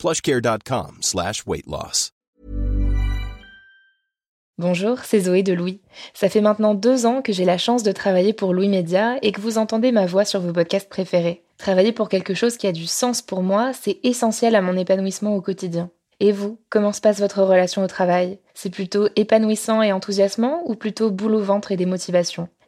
plushcare.com slash. Bonjour, c'est Zoé de Louis. Ça fait maintenant deux ans que j'ai la chance de travailler pour Louis Média et que vous entendez ma voix sur vos podcasts préférés. Travailler pour quelque chose qui a du sens pour moi, c'est essentiel à mon épanouissement au quotidien. Et vous, comment se passe votre relation au travail? C'est plutôt épanouissant et enthousiasmant ou plutôt boule au ventre et des motivations?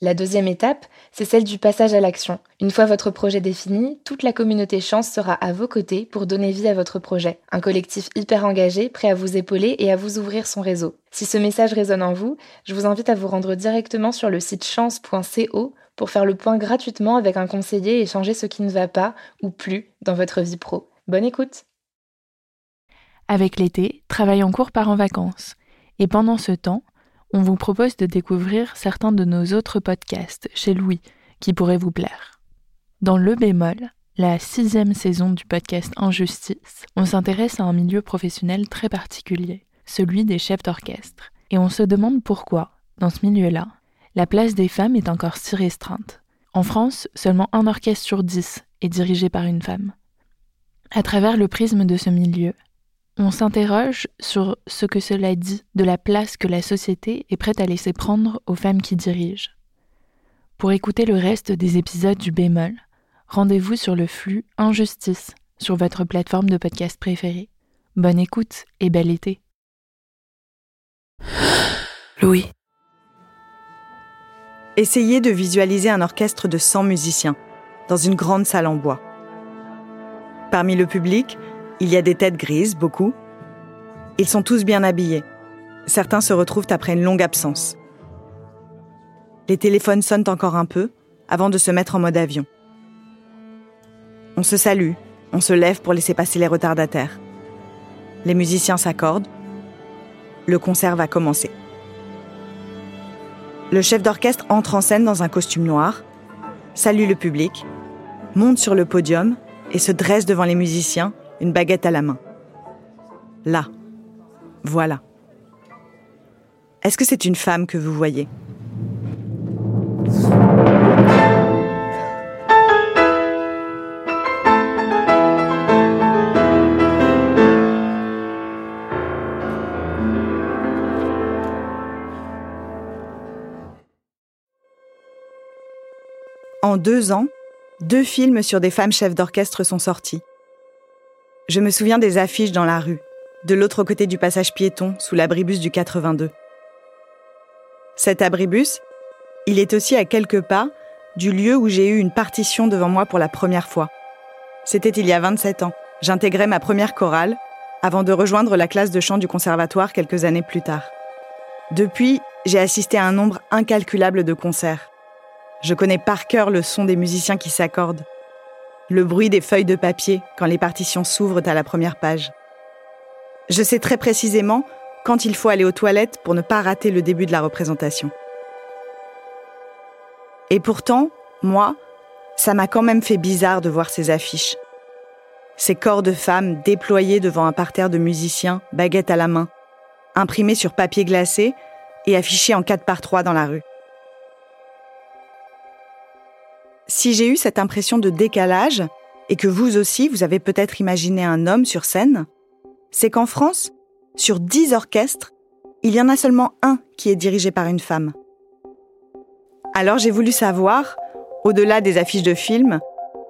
La deuxième étape, c'est celle du passage à l'action. Une fois votre projet défini, toute la communauté Chance sera à vos côtés pour donner vie à votre projet. Un collectif hyper engagé, prêt à vous épauler et à vous ouvrir son réseau. Si ce message résonne en vous, je vous invite à vous rendre directement sur le site chance.co pour faire le point gratuitement avec un conseiller et changer ce qui ne va pas ou plus dans votre vie pro. Bonne écoute Avec l'été, travail en cours part en vacances. Et pendant ce temps, on vous propose de découvrir certains de nos autres podcasts chez Louis qui pourraient vous plaire. Dans Le bémol, la sixième saison du podcast Injustice, on s'intéresse à un milieu professionnel très particulier, celui des chefs d'orchestre. Et on se demande pourquoi, dans ce milieu-là, la place des femmes est encore si restreinte. En France, seulement un orchestre sur dix est dirigé par une femme. À travers le prisme de ce milieu, on s'interroge sur ce que cela dit de la place que la société est prête à laisser prendre aux femmes qui dirigent. Pour écouter le reste des épisodes du bémol, rendez-vous sur le flux Injustice sur votre plateforme de podcast préférée. Bonne écoute et bel été. Louis. Essayez de visualiser un orchestre de 100 musiciens dans une grande salle en bois. Parmi le public, il y a des têtes grises, beaucoup. Ils sont tous bien habillés. Certains se retrouvent après une longue absence. Les téléphones sonnent encore un peu avant de se mettre en mode avion. On se salue, on se lève pour laisser passer les retardataires. Les musiciens s'accordent. Le concert va commencer. Le chef d'orchestre entre en scène dans un costume noir, salue le public, monte sur le podium et se dresse devant les musiciens une baguette à la main. Là. Voilà. Est-ce que c'est une femme que vous voyez? En deux ans, deux films sur des femmes chefs d'orchestre sont sortis. Je me souviens des affiches dans la rue, de l'autre côté du passage piéton, sous l'abribus du 82. Cet abribus, il est aussi à quelques pas du lieu où j'ai eu une partition devant moi pour la première fois. C'était il y a 27 ans. J'intégrais ma première chorale avant de rejoindre la classe de chant du conservatoire quelques années plus tard. Depuis, j'ai assisté à un nombre incalculable de concerts. Je connais par cœur le son des musiciens qui s'accordent, le bruit des feuilles de papier quand les partitions s'ouvrent à la première page. Je sais très précisément quand il faut aller aux toilettes pour ne pas rater le début de la représentation. Et pourtant, moi, ça m'a quand même fait bizarre de voir ces affiches. Ces corps de femmes déployés devant un parterre de musiciens, baguettes à la main, imprimés sur papier glacé et affichés en 4 par 3 dans la rue. Si j'ai eu cette impression de décalage, et que vous aussi, vous avez peut-être imaginé un homme sur scène, c'est qu'en France, sur dix orchestres, il y en a seulement un qui est dirigé par une femme. Alors j'ai voulu savoir, au-delà des affiches de films,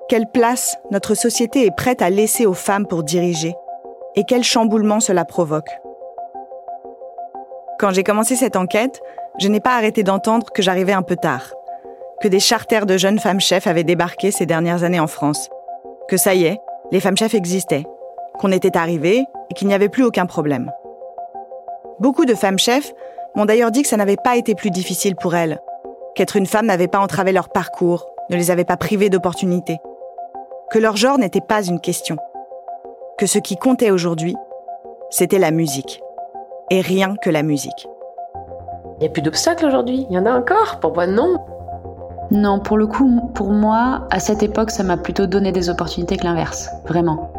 quelle place notre société est prête à laisser aux femmes pour diriger, et quel chamboulement cela provoque. Quand j'ai commencé cette enquête, je n'ai pas arrêté d'entendre que j'arrivais un peu tard, que des charters de jeunes femmes chefs avaient débarqué ces dernières années en France, que ça y est, les femmes chefs existaient, qu'on était arrivés et qu'il n'y avait plus aucun problème. Beaucoup de femmes chefs m'ont d'ailleurs dit que ça n'avait pas été plus difficile pour elles, qu'être une femme n'avait pas entravé leur parcours, ne les avait pas privées d'opportunités, que leur genre n'était pas une question, que ce qui comptait aujourd'hui, c'était la musique, et rien que la musique. Il n'y a plus d'obstacles aujourd'hui, il y en a encore, pour non. Non, pour le coup, pour moi, à cette époque, ça m'a plutôt donné des opportunités que l'inverse, vraiment.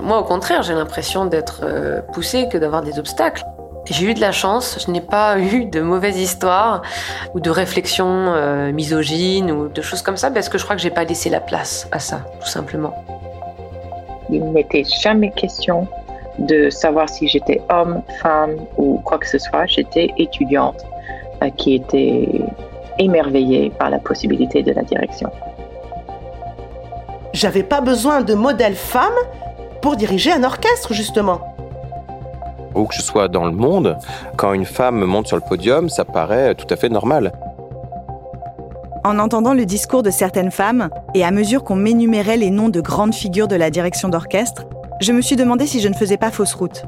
Moi, au contraire, j'ai l'impression d'être euh, poussée que d'avoir des obstacles. J'ai eu de la chance, je n'ai pas eu de mauvaises histoires ou de réflexions euh, misogynes ou de choses comme ça parce que je crois que j'ai pas laissé la place à ça, tout simplement. Il n'était jamais question de savoir si j'étais homme, femme ou quoi que ce soit. J'étais étudiante euh, qui était émerveillée par la possibilité de la direction. J'avais pas besoin de modèle femme pour diriger un orchestre, justement. Où que je sois dans le monde, quand une femme monte sur le podium, ça paraît tout à fait normal. En entendant le discours de certaines femmes, et à mesure qu'on m'énumérait les noms de grandes figures de la direction d'orchestre, je me suis demandé si je ne faisais pas fausse route.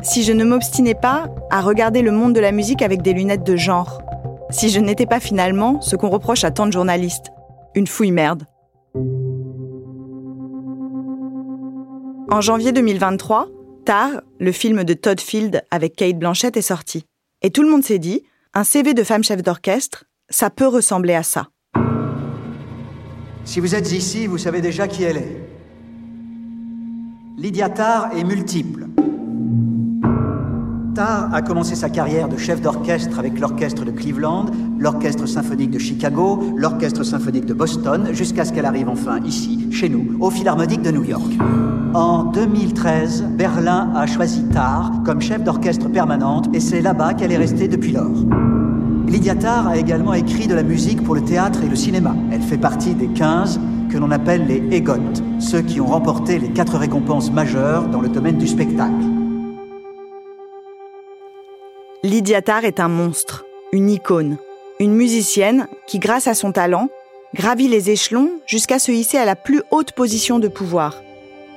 Si je ne m'obstinais pas à regarder le monde de la musique avec des lunettes de genre. Si je n'étais pas finalement ce qu'on reproche à tant de journalistes. Une fouille merde. En janvier 2023, Tar, le film de Todd Field avec Kate Blanchett est sorti. Et tout le monde s'est dit, un CV de femme chef d'orchestre, ça peut ressembler à ça. Si vous êtes ici, vous savez déjà qui elle est. Lydia Tarr est multiple. Tarr a commencé sa carrière de chef d'orchestre avec l'orchestre de Cleveland, l'orchestre symphonique de Chicago, l'orchestre symphonique de Boston, jusqu'à ce qu'elle arrive enfin ici, chez nous, au Philharmonique de New York. En 2013, Berlin a choisi Tarr comme chef d'orchestre permanente et c'est là-bas qu'elle est restée depuis lors. Lydia Tarr a également écrit de la musique pour le théâtre et le cinéma. Elle fait partie des 15 que l'on appelle les EGOT, ceux qui ont remporté les quatre récompenses majeures dans le domaine du spectacle. Lydia Tarr est un monstre, une icône, une musicienne qui, grâce à son talent, gravit les échelons jusqu'à se hisser à la plus haute position de pouvoir,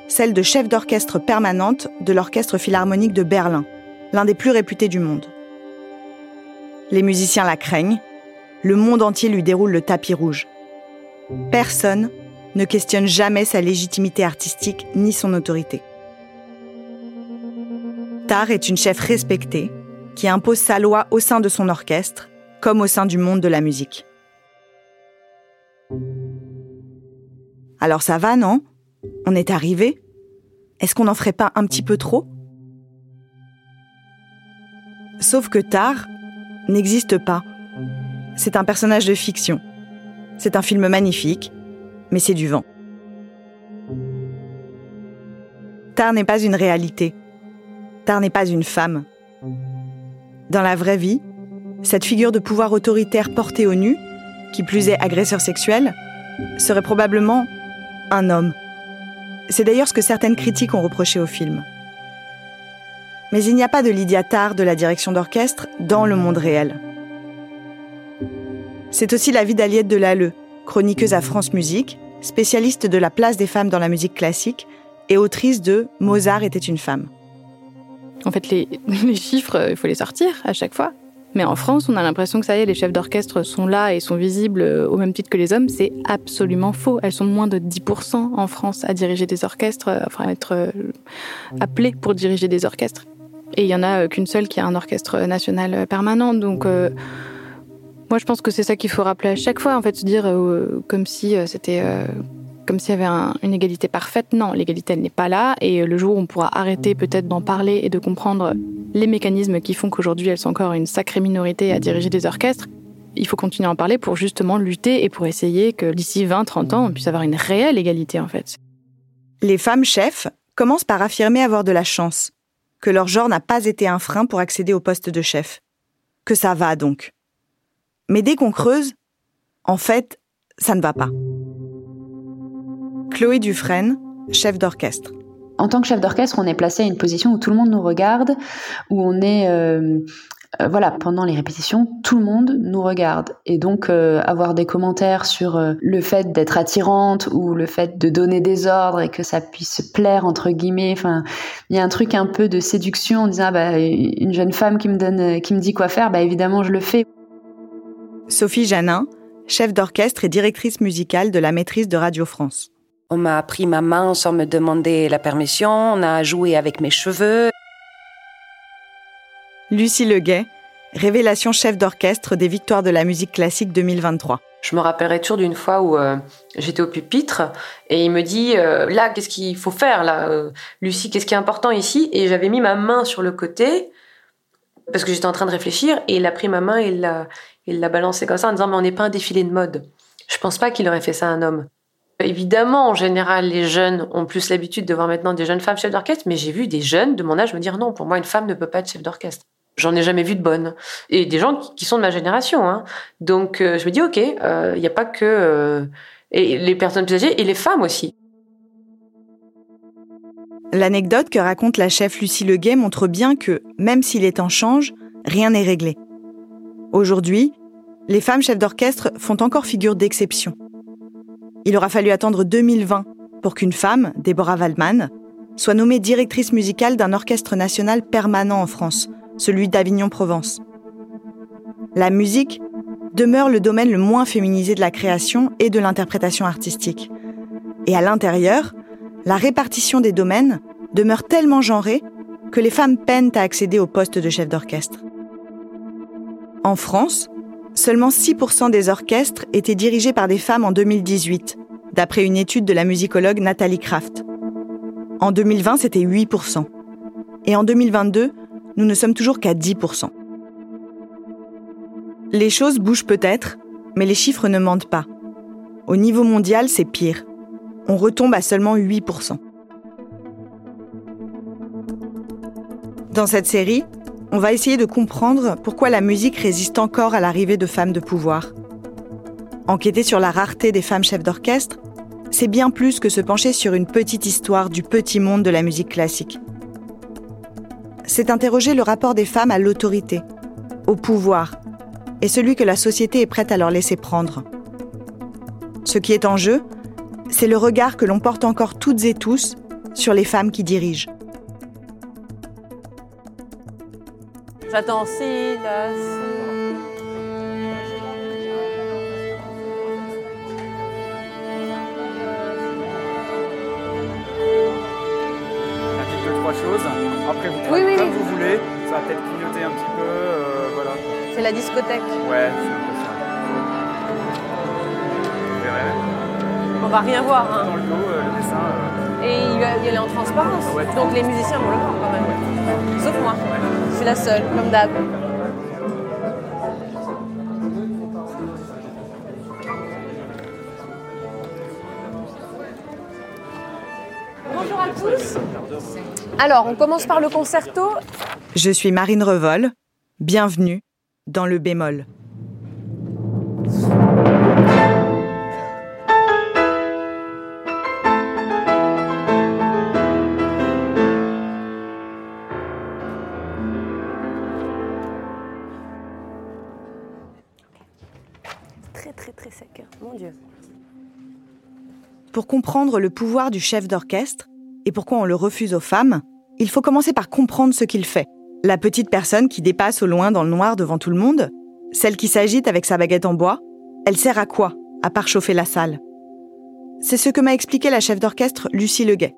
celle de chef d'orchestre permanente de l'Orchestre philharmonique de Berlin, l'un des plus réputés du monde. Les musiciens la craignent, le monde entier lui déroule le tapis rouge. Personne ne questionne jamais sa légitimité artistique ni son autorité. Tar est une chef respectée qui impose sa loi au sein de son orchestre comme au sein du monde de la musique. Alors ça va, non? On est arrivé? Est-ce qu'on n'en ferait pas un petit peu trop? Sauf que Tar n'existe pas. C'est un personnage de fiction. C'est un film magnifique, mais c'est du vent. Tar n'est pas une réalité. Tar n'est pas une femme. Dans la vraie vie, cette figure de pouvoir autoritaire portée au nu, qui plus est agresseur sexuel, serait probablement un homme. C'est d'ailleurs ce que certaines critiques ont reproché au film. Mais il n'y a pas de Lydia Tarr de la direction d'orchestre dans le monde réel. C'est aussi la vie d'Aliette Delalleux, chroniqueuse à France Musique, spécialiste de la place des femmes dans la musique classique et autrice de Mozart était une femme. En fait, les, chiffres, il faut les sortir à chaque fois. Mais en France, on a l'impression que ça y est, les chefs d'orchestre sont là et sont visibles au même titre que les hommes. C'est absolument faux. Elles sont moins de 10% en France à diriger des orchestres, enfin à être appelées pour diriger des orchestres. Et il y en a qu'une seule qui a un orchestre national permanent. Donc, euh, moi, je pense que c'est ça qu'il faut rappeler à chaque fois, en fait, se dire euh, comme si euh, c'était comme s'il y avait un, une égalité parfaite. Non, l'égalité, elle n'est pas là. Et le jour où on pourra arrêter peut-être d'en parler et de comprendre les mécanismes qui font qu'aujourd'hui, elles sont encore une sacrée minorité à diriger des orchestres, il faut continuer à en parler pour justement lutter et pour essayer que d'ici 20-30 ans, on puisse avoir une réelle égalité, en fait. Les femmes chefs commencent par affirmer avoir de la chance, que leur genre n'a pas été un frein pour accéder au poste de chef. Que ça va donc? Mais dès qu'on creuse, en fait, ça ne va pas. Chloé Dufresne, chef d'orchestre. En tant que chef d'orchestre, on est placé à une position où tout le monde nous regarde, où on est euh, euh, voilà, pendant les répétitions, tout le monde nous regarde. Et donc, euh, avoir des commentaires sur le fait d'être attirante ou le fait de donner des ordres et que ça puisse plaire, entre guillemets. Enfin, il y a un truc un peu de séduction en disant, ah bah, une jeune femme qui me donne, qui me dit quoi faire, bah, évidemment, je le fais. Sophie Janin, chef d'orchestre et directrice musicale de la maîtrise de Radio France. On m'a pris ma main sans me demander la permission, on a joué avec mes cheveux. Lucie Leguet, révélation chef d'orchestre des Victoires de la musique classique 2023. Je me rappellerai toujours d'une fois où euh, j'étais au pupitre et il me dit euh, là qu'est-ce qu'il faut faire là euh, Lucie qu'est-ce qui est important ici? Et j'avais mis ma main sur le côté parce que j'étais en train de réfléchir et il a pris ma main et il l'a il l'a balancé comme ça en disant mais on n'est pas un défilé de mode. Je pense pas qu'il aurait fait ça à un homme. Évidemment, en général, les jeunes ont plus l'habitude de voir maintenant des jeunes femmes chefs d'orchestre, mais j'ai vu des jeunes de mon âge me dire non, pour moi, une femme ne peut pas être chef d'orchestre. J'en ai jamais vu de bonnes. Et des gens qui sont de ma génération. Hein. Donc euh, je me dis, ok, il euh, n'y a pas que euh, les personnes plus âgées, et les femmes aussi. L'anecdote que raconte la chef Lucie Leguet montre bien que, même si les temps changent, rien n'est réglé. Aujourd'hui, les femmes chefs d'orchestre font encore figure d'exception. Il aura fallu attendre 2020 pour qu'une femme, Deborah Waldman, soit nommée directrice musicale d'un orchestre national permanent en France, celui d'Avignon-Provence. La musique demeure le domaine le moins féminisé de la création et de l'interprétation artistique. Et à l'intérieur, la répartition des domaines demeure tellement genrée que les femmes peinent à accéder au poste de chef d'orchestre. En France, seulement 6% des orchestres étaient dirigés par des femmes en 2018, d'après une étude de la musicologue Nathalie Kraft. En 2020, c'était 8%. Et en 2022, nous ne sommes toujours qu'à 10%. Les choses bougent peut-être, mais les chiffres ne mentent pas. Au niveau mondial, c'est pire. On retombe à seulement 8%. Dans cette série, on va essayer de comprendre pourquoi la musique résiste encore à l'arrivée de femmes de pouvoir. Enquêter sur la rareté des femmes chefs d'orchestre, c'est bien plus que se pencher sur une petite histoire du petit monde de la musique classique c'est interroger le rapport des femmes à l'autorité, au pouvoir, et celui que la société est prête à leur laisser prendre. Ce qui est en jeu, c'est le regard que l'on porte encore toutes et tous sur les femmes qui dirigent. J'attends si, là, trois choses. Après, vous pouvez oui, comme vous voulez. Ça va peut-être clignoter un petit peu. Euh, voilà. C'est la discothèque. Ouais, c'est un peu ça. Vous verrez. On va rien voir. Hein. Dans le dos, euh, le dessin. Euh... Et il, va, il est en transparence. Ouais, Donc les musiciens vont le voir quand même. Sauf moi. Je suis la seule, comme d'hab. Bonjour à tous. Alors, on commence par le concerto. Je suis Marine Revol. Bienvenue dans le bémol. Pour comprendre le pouvoir du chef d'orchestre et pourquoi on le refuse aux femmes, il faut commencer par comprendre ce qu'il fait. La petite personne qui dépasse au loin dans le noir devant tout le monde, celle qui s'agite avec sa baguette en bois, elle sert à quoi, à part chauffer la salle? C'est ce que m'a expliqué la chef d'orchestre Lucie Leguet.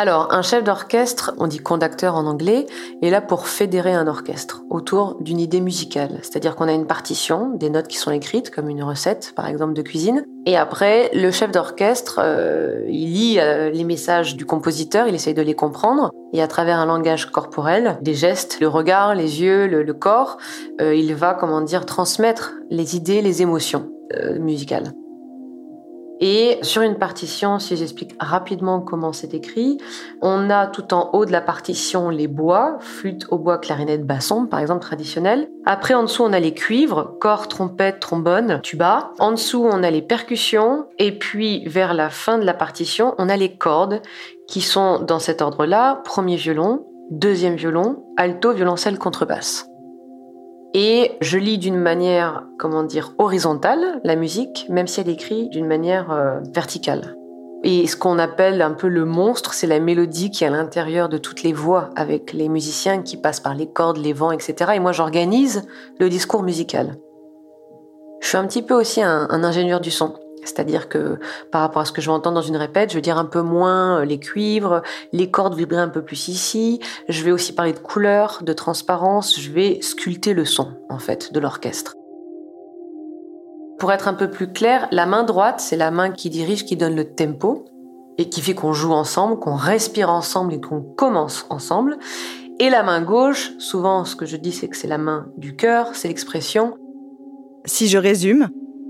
Alors, un chef d'orchestre, on dit conducteur en anglais, est là pour fédérer un orchestre autour d'une idée musicale. C'est-à-dire qu'on a une partition, des notes qui sont écrites, comme une recette, par exemple, de cuisine. Et après, le chef d'orchestre, euh, il lit euh, les messages du compositeur, il essaye de les comprendre. Et à travers un langage corporel, des gestes, le regard, les yeux, le, corps, euh, il va, comment dire, transmettre les idées, les émotions musicales. Et sur une partition, si j'explique rapidement comment c'est écrit, on a tout en haut de la partition les bois, flûte au bois, clarinette, basson, par exemple traditionnel. Après, en dessous, on a les cuivres, corps, trompette, trombone, tuba. En dessous, on a les percussions. Et puis, vers la fin de la partition, on a les cordes qui sont dans cet ordre-là. Premier violon, deuxième violon, alto, violoncelle, contrebasse. Et je lis d'une manière, comment dire, horizontale la musique, même si elle écrit d'une manière euh, verticale. Et ce qu'on appelle un peu le monstre, c'est la mélodie qui est à l'intérieur de toutes les voix, avec les musiciens qui passent par les cordes, les vents, etc. Et moi, j'organise le discours musical. Je suis un petit peu aussi un ingénieur du son. C'est-à-dire que par rapport à ce que je vais entendre dans une répète, je vais dire un peu moins euh, les cuivres, les cordes vibrer un peu plus ici. Je vais aussi parler de couleur, de transparence. Je vais sculpter le son, en fait, de l'orchestre. Pour être un peu plus clair, la main droite, c'est la main qui dirige, qui donne le tempo et qui fait qu'on joue ensemble, qu'on respire ensemble et qu'on commence ensemble. Et la main gauche, souvent ce que je dis c'est que c'est la main du cœur, c'est l'expression. Si je résume,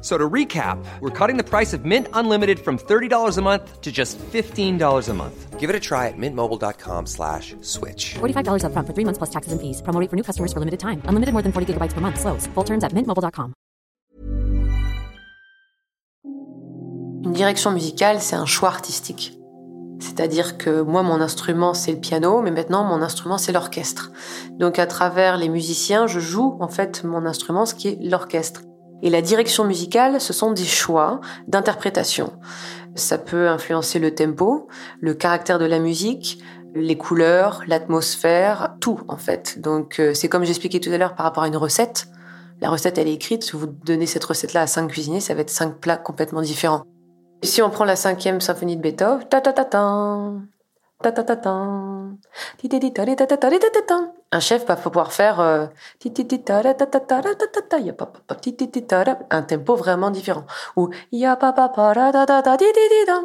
So to recap, we're cutting the price of Mint Unlimited from $30 a month to just $15 a month. Give it a try at mintmobile.com slash switch. $45 up front for three months plus taxes and fees. Promo rate for new customers for limited time. Unlimited more than 40 gigabytes per month. Slows. Full terms at mintmobile.com. Une direction musicale, c'est un choix artistique. C'est-à-dire que moi, mon instrument, c'est le piano, mais maintenant, mon instrument, c'est l'orchestre. Donc, à travers les musiciens, je joue, en fait, mon instrument, ce qui est l'orchestre. Et la direction musicale, ce sont des choix d'interprétation. Ça peut influencer le tempo, le caractère de la musique, les couleurs, l'atmosphère, tout en fait. Donc euh, c'est comme j'expliquais tout à l'heure par rapport à une recette. La recette elle est écrite, si vous donnez cette recette-là à cinq cuisiniers, ça va être cinq plats complètement différents. Si on prend la cinquième symphonie de Beethoven, un chef va pouvoir faire un tempo vraiment différent ou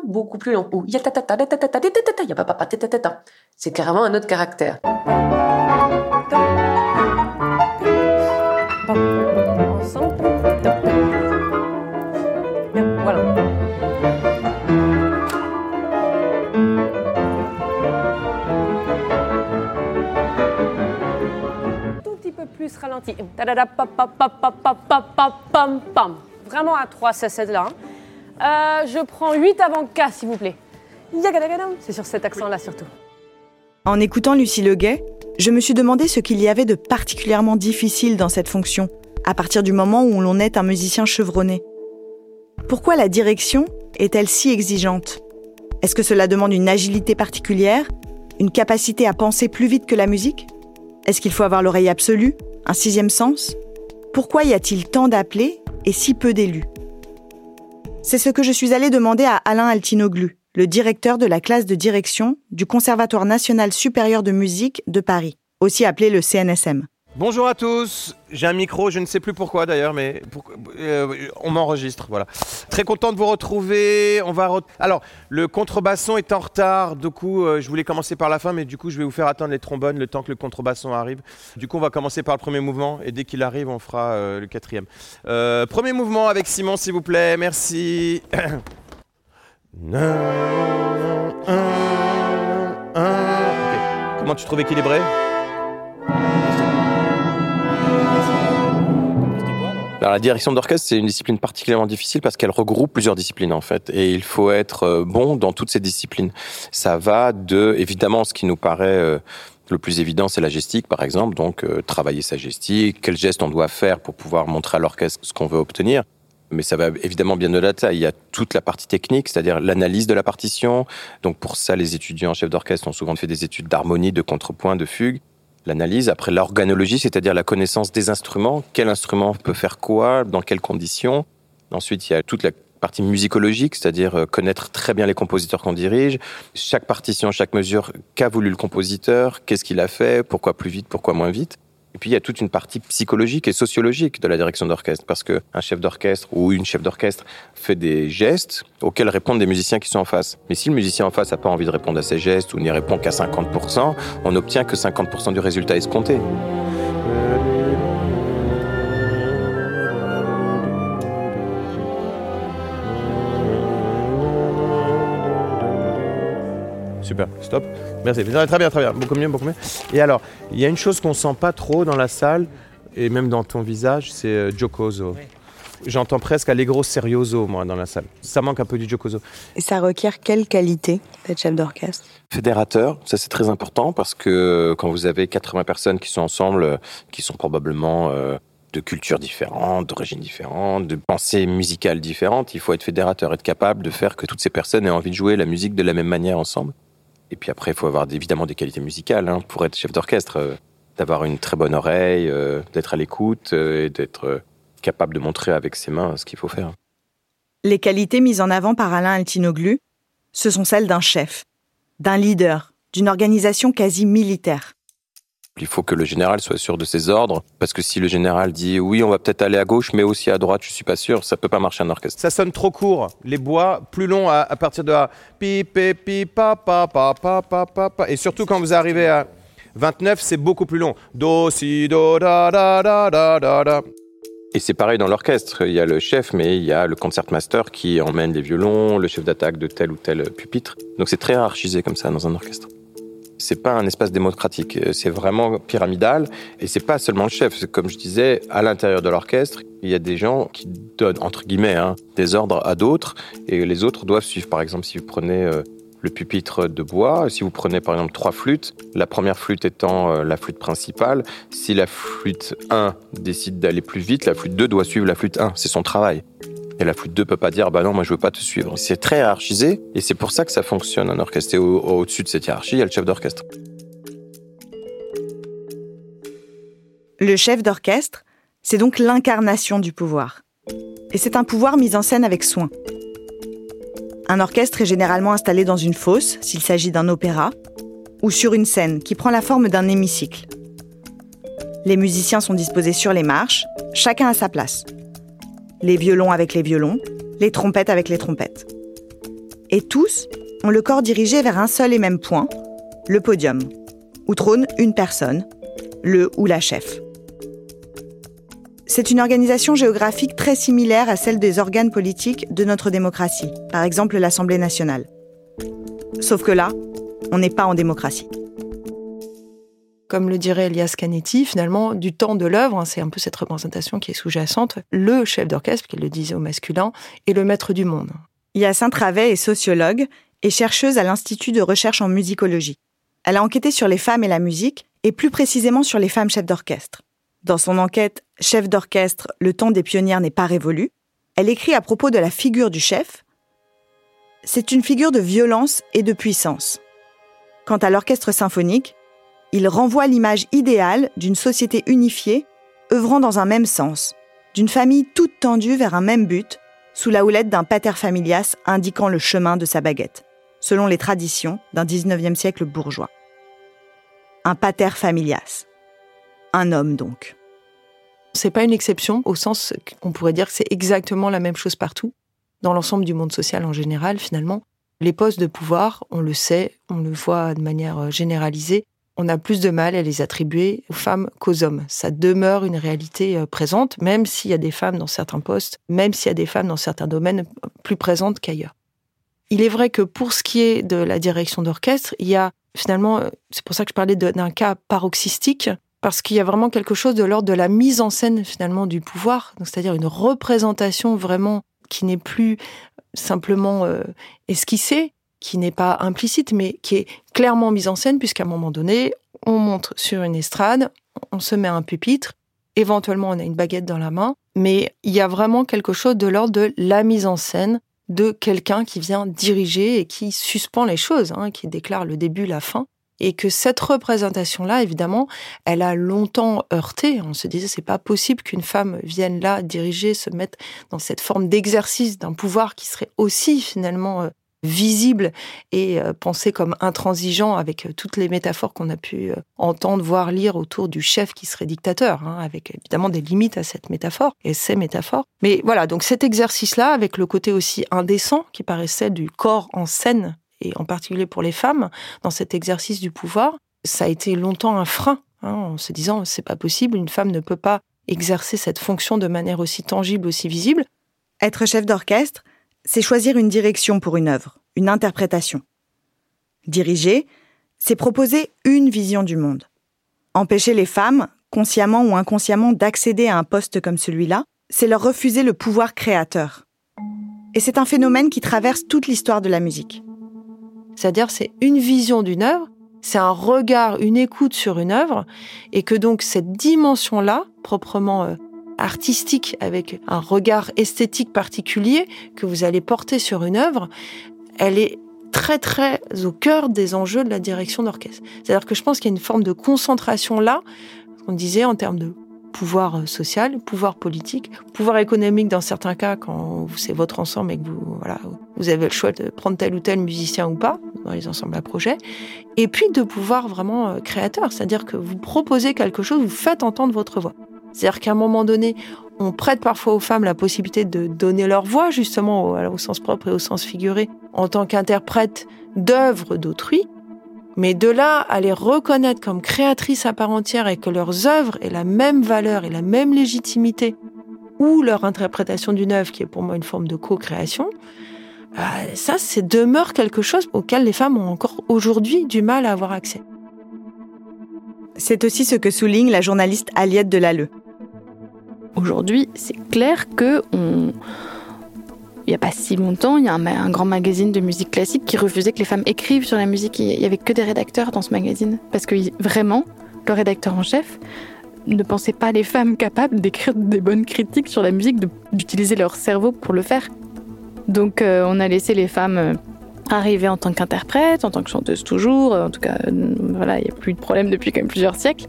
beaucoup plus long ou c'est carrément un autre caractère. Plus ralenti. Vraiment à 3, c'est celle-là. Je prends 8 avant K, s'il vous plaît. C'est sur cet accent-là surtout. En écoutant Lucie Leguet, je me suis demandé ce qu'il y avait de particulièrement difficile dans cette fonction, à partir du moment où l'on est un musicien chevronné. Pourquoi la direction est-elle si exigeante? Est-ce que cela demande une agilité particulière? Une capacité à penser plus vite que la musique? Est-ce qu'il faut avoir l'oreille absolue? Un sixième sens? Pourquoi y a-t-il tant d'appelés et si peu d'élus? C'est ce que je suis allée demander à Alain Altinoglu, le directeur de la classe de direction du Conservatoire national supérieur de musique de Paris, aussi appelé le CNSM. Bonjour à tous, j'ai un micro, je ne sais plus pourquoi d'ailleurs, mais euh, on m'enregistre, voilà. Très content de vous retrouver. On va Alors, le contrebasson est en retard, du coup, euh, je voulais commencer par la fin, mais du coup, je vais vous faire attendre les trombones le temps que le contrebasson arrive. Du coup, on va commencer par le premier mouvement, et dès qu'il arrive, on fera euh, le quatrième. premier mouvement avec Simon, s'il vous plaît, merci. Comment tu trouves équilibré? La direction d'orchestre, c'est une discipline particulièrement difficile parce qu'elle regroupe plusieurs disciplines en fait, et il faut être euh, bon dans toutes ces disciplines. Ça va de, évidemment, ce qui nous paraît euh, le plus évident, c'est la gestique, par exemple. Donc, euh, travailler sa gestique, quel geste on doit faire pour pouvoir montrer à l'orchestre ce qu'on veut obtenir. Mais ça va évidemment bien au-delà de ça. Il y a toute la partie technique, c'est-à-dire l'analyse de la partition. Donc, pour ça, les étudiants chefs d'orchestre ont souvent fait des études d'harmonie, de contrepoint, de fugue l'analyse, après l'organologie, c'est-à-dire la connaissance des instruments, quel instrument peut faire quoi, dans quelles conditions. Ensuite, il y a toute la partie musicologique, c'est-à-dire euh, connaître très bien les compositeurs qu'on dirige, chaque partition, chaque mesure, qu'a voulu le compositeur, qu'est-ce qu'il a fait, pourquoi plus vite, pourquoi moins vite. Et puis il y a toute une partie psychologique et sociologique de la direction d'orchestre, parce qu'un chef d'orchestre ou une chef d'orchestre fait des gestes auxquels répondent des musiciens qui sont en face. Mais si le musicien en face n'a pas envie de répondre à ces gestes ou n'y répond qu'à 50%, on n'obtient que 50% du résultat escompté. Super, stop. Merci. Très bien, très bien, beaucoup mieux, beaucoup mieux. Et alors, il y a une chose qu'on sent pas trop dans la salle, et même dans ton visage, c'est euh, Jocoso. J'entends presque Allegro Serioso, moi, dans la salle. Ça manque un peu du Jocoso. Et ça requiert quelle qualité d'être chef d'orchestre? Fédérateur, ça c'est très important parce que quand vous avez 80 personnes qui sont ensemble, euh, qui sont probablement euh, de cultures différentes, d'origines différentes, de pensées musicales différentes, il faut être fédérateur, être capable de faire que toutes ces personnes aient envie de jouer la musique de la même manière ensemble. Et puis après, il faut avoir évidemment des qualités musicales hein, pour être chef d'orchestre, euh, d'avoir une très bonne oreille, d'être à l'écoute et d'être capable de montrer avec ses mains ce qu'il faut faire. Les qualités mises en avant par Alain Altinoglu, ce sont celles d'un chef, d'un leader, d'une organisation quasi militaire. Il faut que le général soit sûr de ses ordres, parce que si le général dit oui, on va peut-être aller à gauche, mais aussi à droite, je suis pas sûr, ça peut pas marcher en orchestre. Ça sonne trop court. Les bois plus longs à, partir de A. Pi, pi, pi, pa, pa, pa, pa, pa, pa, Et surtout quand vous arrivez à 29, c'est beaucoup plus long. Do, si, do, da, da, da, da, da, da. Et c'est pareil dans l'orchestre. Il y a le chef, mais il y a le concertmaster qui emmène les violons, le chef d'attaque de tel ou tel pupitre. Donc c'est très hiérarchisé comme ça dans un orchestre. C'est pas un espace démocratique, c'est vraiment pyramidal. Et c'est pas seulement le chef. Comme je disais, à l'intérieur de l'orchestre, il y a des gens qui donnent entre guillemets hein, des ordres à d'autres, et les autres doivent suivre. Par exemple, si vous prenez euh, le pupitre de bois. Si vous prenez par exemple trois flûtes, la première flûte étant euh, la flûte principale, si la flûte 1 décide d'aller plus vite, la flûte 2 doit suivre la flûte 1, c'est son travail. Et la flûte 2 peut pas dire bah non moi je veux pas te suivre. C'est très hiérarchisé et c'est pour ça que ça fonctionne en orchestre. Et au-dessus de cette hiérarchie, il y a le chef d'orchestre. Le chef d'orchestre, c'est donc l'incarnation du pouvoir. Et c'est un pouvoir mis en scène avec soin. Un orchestre est généralement installé dans une fosse, s'il s'agit d'un opéra, ou sur une scène qui prend la forme d'un hémicycle. Les musiciens sont disposés sur les marches, chacun à sa place. Les violons avec les violons, les trompettes avec les trompettes. Et tous ont le corps dirigé vers un seul et même point, le podium, où trône une personne, le ou la chef. C'est une organisation géographique très similaire à celle des organes politiques de notre démocratie, par exemple l'Assemblée nationale. Sauf que là, on n'est pas en démocratie. Comme le dirait Elias Canetti, finalement, du temps de l'œuvre, hein, c'est un peu cette représentation qui est sous-jacente, le chef d'orchestre, qu'il le disait au masculin, est le maître du monde. Hyacinthe Ravet est sociologue et chercheuse à l'Institut de recherche en musicologie. Elle a enquêté sur les femmes et la musique, et plus précisément sur les femmes chefs d'orchestre. Dans son enquête Chef d'orchestre, le temps des pionnières n'est pas révolu, elle écrit à propos de la figure du chef C'est une figure de violence et de puissance. Quant à l'orchestre symphonique, il renvoie l'image idéale d'une société unifiée, œuvrant dans un même sens, d'une famille toute tendue vers un même but, sous la houlette d'un pater familias indiquant le chemin de sa baguette, selon les traditions d'un 19e siècle bourgeois. Un pater familias un homme donc. C'est pas une exception au sens qu'on pourrait dire que c'est exactement la même chose partout. Dans l'ensemble du monde social en général, finalement, les postes de pouvoir, on le sait, on le voit de manière euh, généralisée, on a plus de mal à les attribuer aux femmes qu'aux hommes. Ça demeure une réalité euh, présente, même s'il y a des femmes dans certains postes, même s'il y a des femmes dans certains domaines plus présentes qu'ailleurs. Il est vrai que pour ce qui est de la direction d'orchestre, il y a finalement, euh, c'est pour ça que je parlais d'un cas paroxystique, parce qu'il y a vraiment quelque chose de l'ordre de la mise en scène finalement du pouvoir, c'est-à-dire une représentation vraiment qui n'est plus simplement euh, esquissée, qui n'est pas implicite, mais qui est clairement mise en scène, puisqu'à un moment donné, on monte sur une estrade, on se met un pupitre, éventuellement on a une baguette dans la main, mais il y a vraiment quelque chose de l'ordre de la mise en scène de quelqu'un qui vient diriger et qui suspend les choses, hein, qui déclare le début, la fin et que cette représentation-là, évidemment, elle a longtemps heurté. On se disait, c'est pas possible qu'une femme vienne là diriger, se mettre dans cette forme d'exercice d'un pouvoir qui serait aussi finalement euh, visible et euh, pensé comme intransigeant avec euh, toutes les métaphores qu'on a pu entendre, voir, lire autour du chef qui serait dictateur, hein, avec évidemment des limites à cette métaphore et ces métaphores. Mais voilà, donc cet exercice-là, avec le côté aussi indécent qui paraissait du corps en scène et en particulier pour les femmes, dans cet exercice du pouvoir, ça a été longtemps un frein, hein, en se disant c'est pas possible, une femme ne peut pas exercer cette fonction de manière aussi tangible, aussi visible. Être chef d'orchestre, c'est choisir une direction pour une œuvre, une interprétation. Diriger, c'est proposer une vision du monde. Empêcher les femmes, consciemment ou inconsciemment, d'accéder à un poste comme celui-là, c'est leur refuser le pouvoir créateur. Et c'est un phénomène qui traverse toute l'histoire de la musique. C'est-à-dire, c'est une vision d'une œuvre, c'est un regard, une écoute sur une œuvre, et que donc cette dimension-là, proprement euh, artistique, avec un regard esthétique particulier que vous allez porter sur une œuvre, elle est très très au cœur des enjeux de la direction d'orchestre. C'est-à-dire que je pense qu'il y a une forme de concentration là, on disait en termes de pouvoir euh, social, pouvoir politique, pouvoir économique dans certains cas quand c'est votre ensemble et que vous voilà, vous avez le choix de prendre tel ou tel musicien ou pas dans les ensembles à projet, et puis de pouvoir vraiment euh, créateur, c'est-à-dire que vous proposez quelque chose, vous faites entendre votre voix. C'est-à-dire qu'à un moment donné, on prête parfois aux femmes la possibilité de donner leur voix, justement, au, sens propre et au sens figuré, en tant qu'interprète d'œuvres d'autrui. Mais de là à les reconnaître comme créatrices à part entière et que leurs œuvres aient la même valeur et la même légitimité, ou leur interprétation d'une œuvre qui est pour moi une forme de co-création, euh, ça, c'est demeure quelque chose auquel les femmes ont encore aujourd'hui du mal à avoir accès. C'est aussi ce que souligne la journaliste Aliette Delalleux. Aujourd'hui, c'est clair que on il n'y a pas si longtemps, il y a un, grand magazine de musique classique qui refusait que les femmes écrivent sur la musique. Il n'y avait que des rédacteurs dans ce magazine. Parce que vraiment, le rédacteur en chef ne pensait pas les femmes capables d'écrire des bonnes critiques sur la musique, d'utiliser leur cerveau pour le faire. Donc euh, on a laissé les femmes euh, arriver en tant qu'interprètes, en tant que chanteuses toujours. En tout cas, euh, voilà, il n'y a plus de problème depuis quand même plusieurs siècles.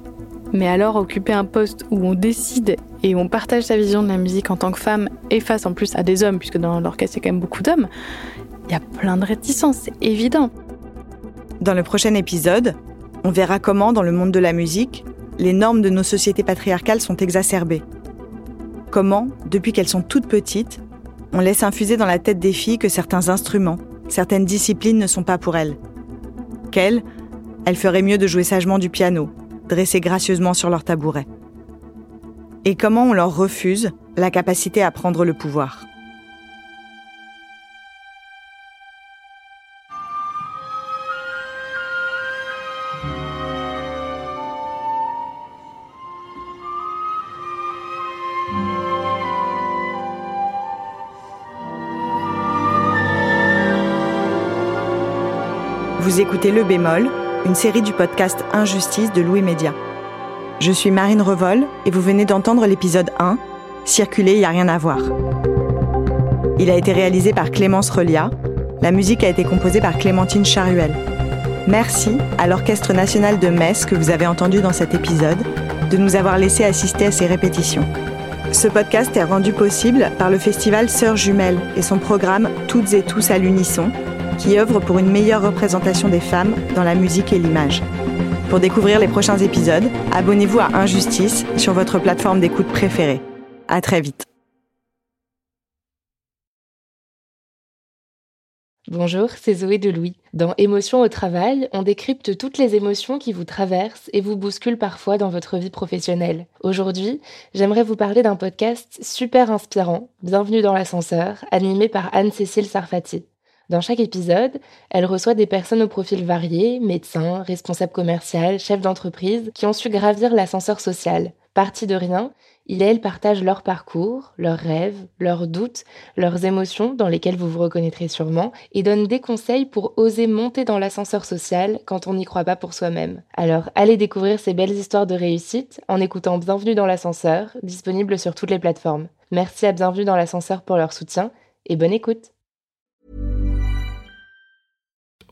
Mais alors occuper un poste où on décide et où on partage sa vision de la musique en tant que femme et face en plus à des hommes, puisque dans l'orchestre il y a quand même beaucoup d'hommes, il y a plein de réticences, c'est évident. Dans le prochain épisode, on verra comment dans le monde de la musique, les normes de nos sociétés patriarcales sont exacerbées. Comment, depuis qu'elles sont toutes petites, on laisse infuser dans la tête des filles que certains instruments, certaines disciplines ne sont pas pour elles. Qu'elles, elles feraient mieux de jouer sagement du piano, dressés gracieusement sur leur tabouret. Et comment on leur refuse la capacité à prendre le pouvoir? Vous écoutez Le Bémol, une série du podcast Injustice de Louis Média. Je suis Marine Revol et vous venez d'entendre l'épisode 1, Circuler, il n'y a rien à voir. Il a été réalisé par Clémence Relia. La musique a été composée par Clémentine Charuel. Merci à l'Orchestre national de Metz que vous avez entendu dans cet épisode de nous avoir laissé assister à ces répétitions. Ce podcast est rendu possible par le festival Sœurs Jumelles et son programme Toutes et tous à l'unisson, qui œuvre pour une meilleure représentation des femmes dans la musique et l'image. Pour découvrir les prochains épisodes, abonnez-vous à Injustice sur votre plateforme d'écoute préférée. À très vite. Bonjour, c'est Zoé de Louis. Dans Émotions au travail, on décrypte toutes les émotions qui vous traversent et vous bousculent parfois dans votre vie professionnelle. Aujourd'hui, j'aimerais vous parler d'un podcast super inspirant, Bienvenue dans l'ascenseur, animé par Anne-Cécile Sarfati. Dans chaque épisode, elle reçoit des personnes au profil varié, médecins, responsables commerciaux, chefs d'entreprise, qui ont su gravir l'ascenseur social. Partis de rien, il et elle partagent leur parcours, leurs rêves, leurs doutes, leurs émotions dans lesquelles vous vous reconnaîtrez sûrement, et donnent des conseils pour oser monter dans l'ascenseur social quand on n'y croit pas pour soi-même. Alors allez découvrir ces belles histoires de réussite en écoutant Bienvenue dans l'ascenseur, disponible sur toutes les plateformes. Merci à Bienvenue dans l'ascenseur pour leur soutien, et bonne écoute